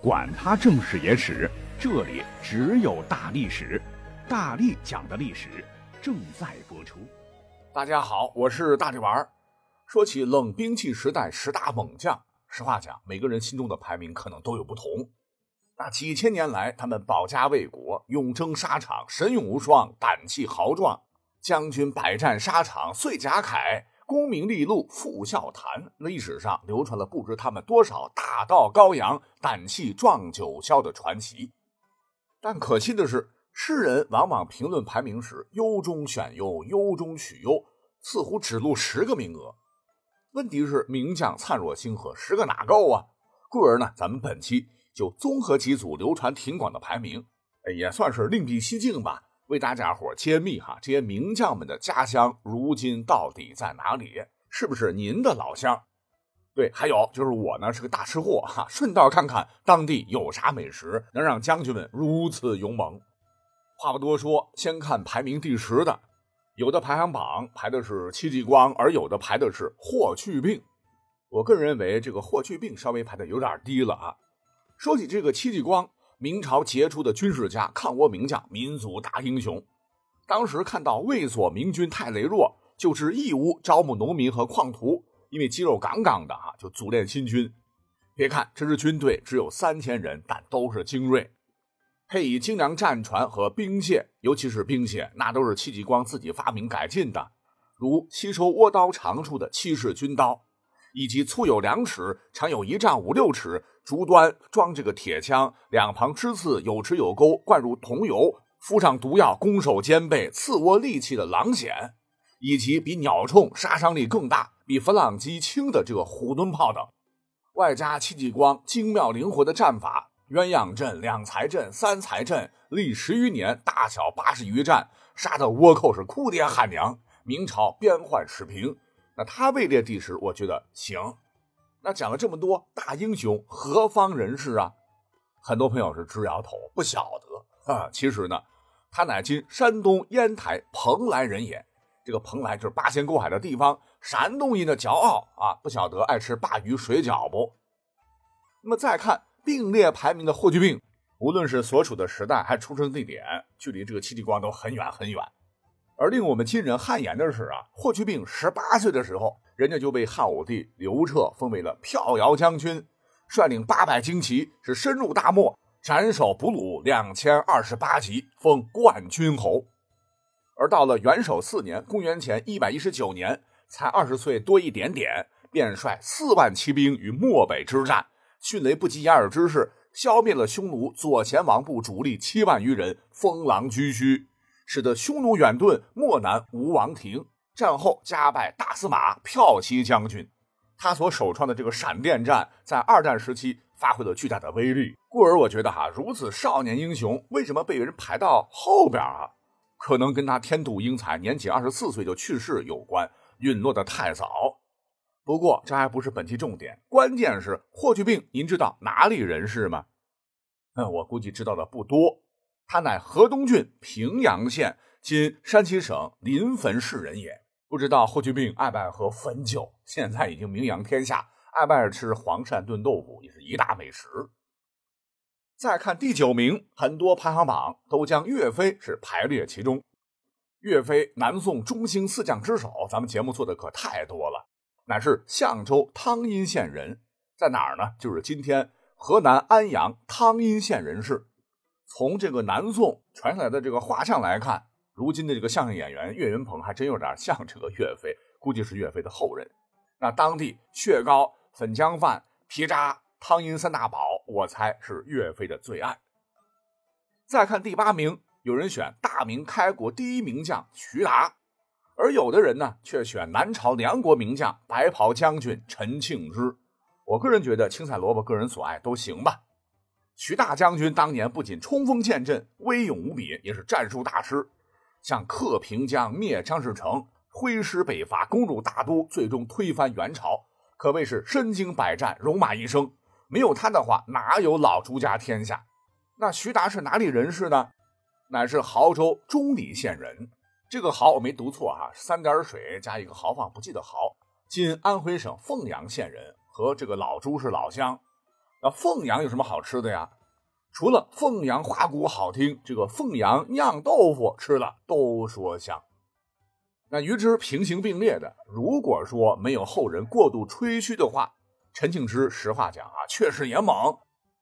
管他正史野史，这里只有大历史，大力讲的历史正在播出。大家好，我是大力丸儿。说起冷兵器时代十大猛将，实话讲，每个人心中的排名可能都有不同。那几千年来，他们保家卫国，勇争沙场，神勇无双，胆气豪壮，将军百战沙场碎甲铠。功名利禄复笑谈，历史上流传了不知他们多少大道高扬、胆气壮九霄的传奇。但可惜的是，世人往往评论排名时优中选优、优中取优，似乎只录十个名额。问题是名将灿若星河，十个哪够啊？故而呢，咱们本期就综合几组流传挺广的排名，也算是另辟蹊径吧。为大家伙揭秘哈，这些名将们的家乡如今到底在哪里？是不是您的老乡？对，还有就是我呢是个大吃货哈，顺道看看当地有啥美食能让将军们如此勇猛。话不多说，先看排名第十的，有的排行榜排的是戚继光，而有的排的是霍去病。我个人认为这个霍去病稍微排的有点低了啊。说起这个戚继光。明朝杰出的军事家、抗倭名将、民族大英雄，当时看到卫所明军太羸弱，就至义乌招募农民和矿徒，因为肌肉杠杠的啊，就组练新军。别看这支军队只有三千人，但都是精锐，配以精良战船和兵械，尤其是兵械，那都是戚继光自己发明改进的，如吸收倭刀长处的七式军刀。以及粗有两尺，长有一丈五六尺，竹端装这个铁枪，两旁支刺有齿有钩，灌入桐油，敷上毒药，攻守兼备，刺窝利器的狼筅，以及比鸟铳杀伤力更大、比弗朗机轻的这个虎蹲炮等，外加戚继光精妙灵活的战法，鸳鸯阵、两才阵、三才阵，历十余年，大小八十余战，杀得倭寇是哭爹喊娘，明朝边患始平。那他位列第十，我觉得行。那讲了这么多大英雄，何方人士啊？很多朋友是直摇头，不晓得啊。其实呢，他乃今山东烟台蓬莱人也。这个蓬莱就是八仙过海的地方，山东人的骄傲啊。不晓得爱吃鲅鱼水饺不？那么再看并列排名的霍去病，无论是所处的时代，还出生地点，距离这个戚继光都很远很远。而令我们今人汗颜的是啊，霍去病十八岁的时候，人家就被汉武帝刘彻封为了骠遥将军，率领八百精骑是深入大漠，斩首俘虏两千二十八级，封冠军侯。而到了元首四年（公元前一百一十九年），才二十岁多一点点，便率四万骑兵于漠北之战，迅雷不及掩耳之势，消灭了匈奴左贤王部主力七万余人，封狼居胥。使得匈奴远遁，漠南无王庭。战后加拜大司马、骠骑将军。他所首创的这个闪电战，在二战时期发挥了巨大的威力。故而，我觉得哈，如此少年英雄，为什么被人排到后边啊？可能跟他天妒英才，年仅二十四岁就去世有关，陨落的太早。不过，这还不是本期重点，关键是霍去病，您知道哪里人士吗？嗯，我估计知道的不多。他乃河东郡平阳县（今山西省临汾市）人也。不知道霍去病爱不爱喝汾酒？现在已经名扬天下。爱不爱吃黄鳝炖豆腐，也是一大美食。再看第九名，很多排行榜都将岳飞是排列其中。岳飞，南宋中兴四将之首，咱们节目做的可太多了。乃是相州汤阴县人，在哪儿呢？就是今天河南安阳汤阴县人士。从这个南宋传下来的这个画像来看，如今的这个相声演员岳云鹏还真有点像这个岳飞，估计是岳飞的后人。那当地血糕、粉浆饭、皮渣、汤阴三大宝，我猜是岳飞的最爱。再看第八名，有人选大明开国第一名将徐达，而有的人呢却选南朝梁国名将白袍将军陈庆之。我个人觉得青菜萝卜个人所爱都行吧。徐大将军当年不仅冲锋陷阵，威勇无比，也是战术大师，像克平江、灭张士诚，挥师北伐，攻入大都，最终推翻元朝，可谓是身经百战，戎马一生。没有他的话，哪有老朱家天下？那徐达是哪里人士呢？乃是亳州中里县人。这个亳我没读错哈，三点水加一个豪放不记的豪。今安徽省凤阳县人，和这个老朱是老乡。那凤阳有什么好吃的呀？除了凤阳花鼓好听，这个凤阳酿豆腐吃了都说香。那与之平行并列的，如果说没有后人过度吹嘘的话，陈庆之实话讲啊，确实也猛。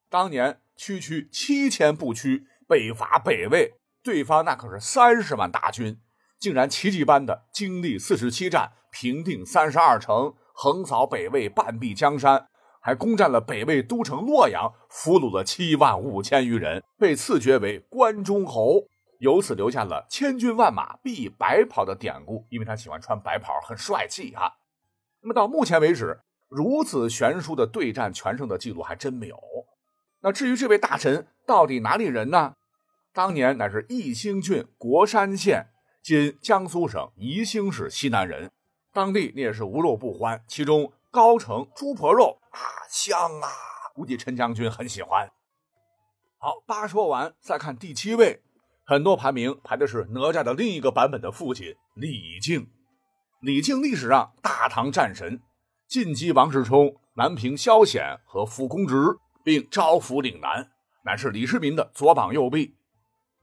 当年区区七千步驱北伐北魏，对方那可是三十万大军，竟然奇迹般的经历四十七战，平定三十二城，横扫北魏半壁江山，还攻占了北魏都城洛阳，俘虏了七万五千余人，被赐爵为关中侯。由此留下了“千军万马必白袍”的典故，因为他喜欢穿白袍，很帅气哈。那么到目前为止，如此悬殊的对战全胜的记录还真没有。那至于这位大臣到底哪里人呢？当年乃是义兴郡国山县（今江苏省宜兴市西南人），当地那也是无肉不欢，其中高城猪婆肉香啊，估计陈将军很喜欢。好，八说完，再看第七位。很多排名排的是哪吒的另一个版本的父亲李靖。李靖历史上大唐战神，晋击王世充，南平萧显和傅公直，并招抚岭南，乃是李世民的左膀右臂。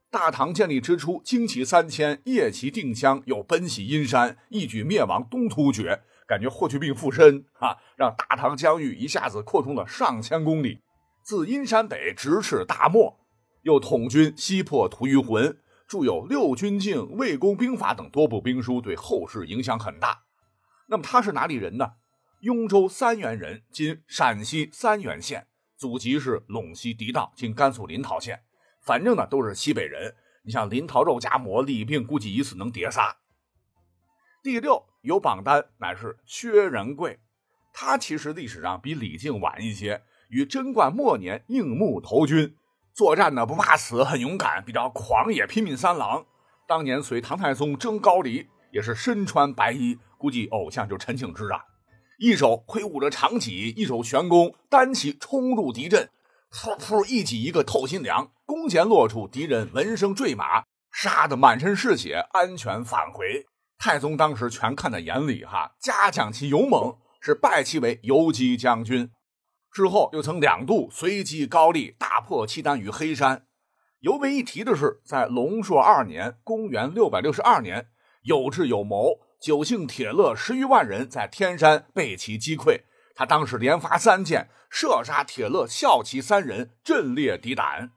大唐建立之初，旌旗三千，夜骑定襄，又奔袭阴山，一举灭亡东突厥，感觉霍去病附身啊，让大唐疆域一下子扩充了上千公里，自阴山北直至大漠。又统军西破吐谷浑，著有《六军境》《魏公兵法》等多部兵书，对后世影响很大。那么他是哪里人呢？雍州三原人，今陕西三原县，祖籍是陇西狄道，今甘肃临洮县。反正呢都是西北人。你像临洮肉夹馍、李病，估计一次能叠仨。第六有榜单，乃是薛仁贵。他其实历史上比李靖晚一些，于贞观末年应募投军。作战呢不怕死，很勇敢，比较狂野，拼命三郎。当年随唐太宗征高丽，也是身穿白衣，估计偶像就陈庆之啊。一手挥舞着长戟，一手悬弓，单骑冲入敌阵，噗噗一戟一个透心凉，弓弦落处，敌人闻声坠马，杀得满身是血，安全返回。太宗当时全看在眼里，哈，嘉奖其勇猛，是拜其为游击将军。之后又曾两度随击高丽，大破契丹与黑山。尤为一提的是，在龙朔二年（公元662年），有智有谋，九姓铁勒十余万人在天山被其击溃。他当时连发三箭，射杀铁勒校骑三人，阵列敌胆。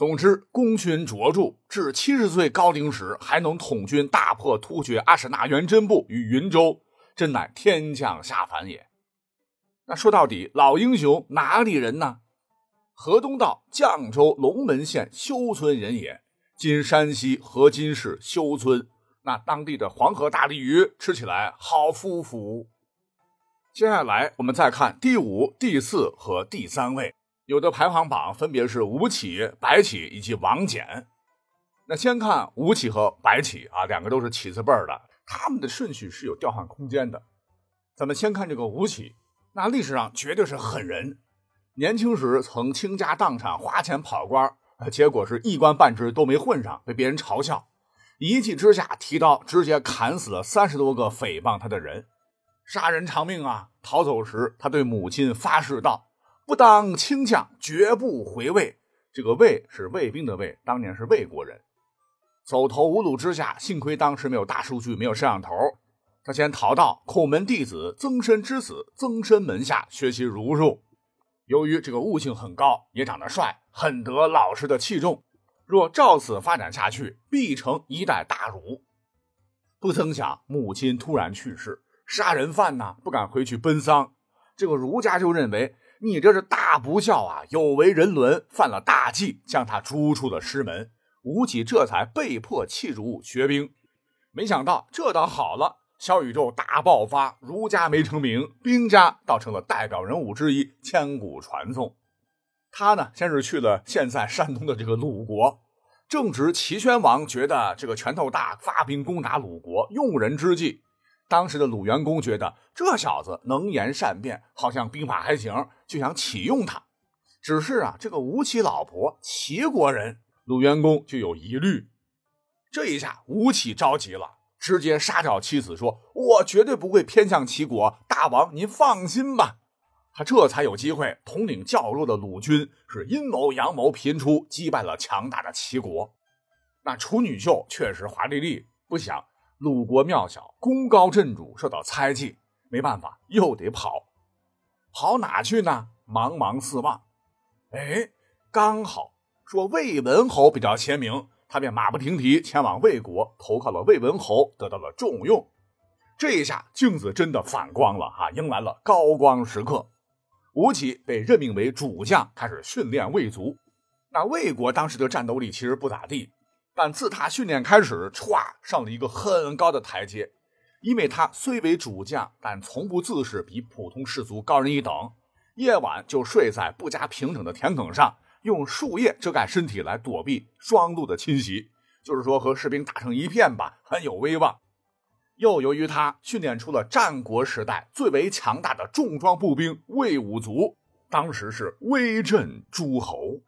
总之，功勋卓著，至七十岁高龄时，还能统军大破突厥阿史那元真部于云州，真乃天降下凡也。那说到底，老英雄哪里人呢？河东道绛州龙门县修村人也，今山西河津市修村。那当地的黄河大鲤鱼吃起来好夫妇。接下来我们再看第五、第四和第三位，有的排行榜分别是吴起、白起以及王翦。那先看吴起和白起啊，两个都是起字辈的，他们的顺序是有调换空间的。咱们先看这个吴起。那历史上绝对是狠人，年轻时曾倾家荡产花钱跑官，结果是一官半职都没混上，被别人嘲笑，一气之下提刀直接砍死了三十多个诽谤他的人，杀人偿命啊！逃走时，他对母亲发誓道：“不当卿将，绝不回魏。”这个魏是卫兵的魏，当年是魏国人。走投无路之下，幸亏当时没有大数据，没有摄像头。他先逃到孔门弟子曾参之子曾参门下学习儒术。由于这个悟性很高，也长得帅，很得老师的器重。若照此发展下去，必成一代大儒。不曾想母亲突然去世，杀人犯呢不敢回去奔丧。这个儒家就认为你这是大不孝啊，有违人伦，犯了大忌，将他逐出了师门。吴起这才被迫弃儒学兵。没想到这倒好了。小宇宙大爆发，儒家没成名，兵家倒成了代表人物之一，千古传颂。他呢，先是去了现在山东的这个鲁国，正值齐宣王觉得这个拳头大，发兵攻打鲁国，用人之际，当时的鲁元公觉得这小子能言善辩，好像兵法还行，就想启用他。只是啊，这个吴起老婆齐国人，鲁元公就有疑虑。这一下，吴起着急了。直接杀掉妻子，说：“我绝对不会偏向齐国，大王您放心吧。”他这才有机会统领较弱的鲁军，是阴谋阳谋频出，击败了强大的齐国。那处女秀确实华丽丽，不想鲁国庙小，功高震主，受到猜忌，没办法，又得跑。跑哪去呢？茫茫四望，哎，刚好说魏文侯比较贤明，他便马不停蹄前往魏国投靠了魏文侯，得到了重用。这一下镜子真的反光了啊，迎来了高光时刻。吴起被任命为主将，开始训练魏族。那魏国当时的战斗力其实不咋地，但自他训练开始，歘上了一个很高的台阶。因为他虽为主将，但从不自视比普通士卒高人一等。夜晚就睡在不加平整的田埂上，用树叶遮盖身体来躲避霜露的侵袭。就是说，和士兵打成一片吧，很有威望。又由于他训练出了战国时代最为强大的重装步兵魏武卒，当时是威震诸侯。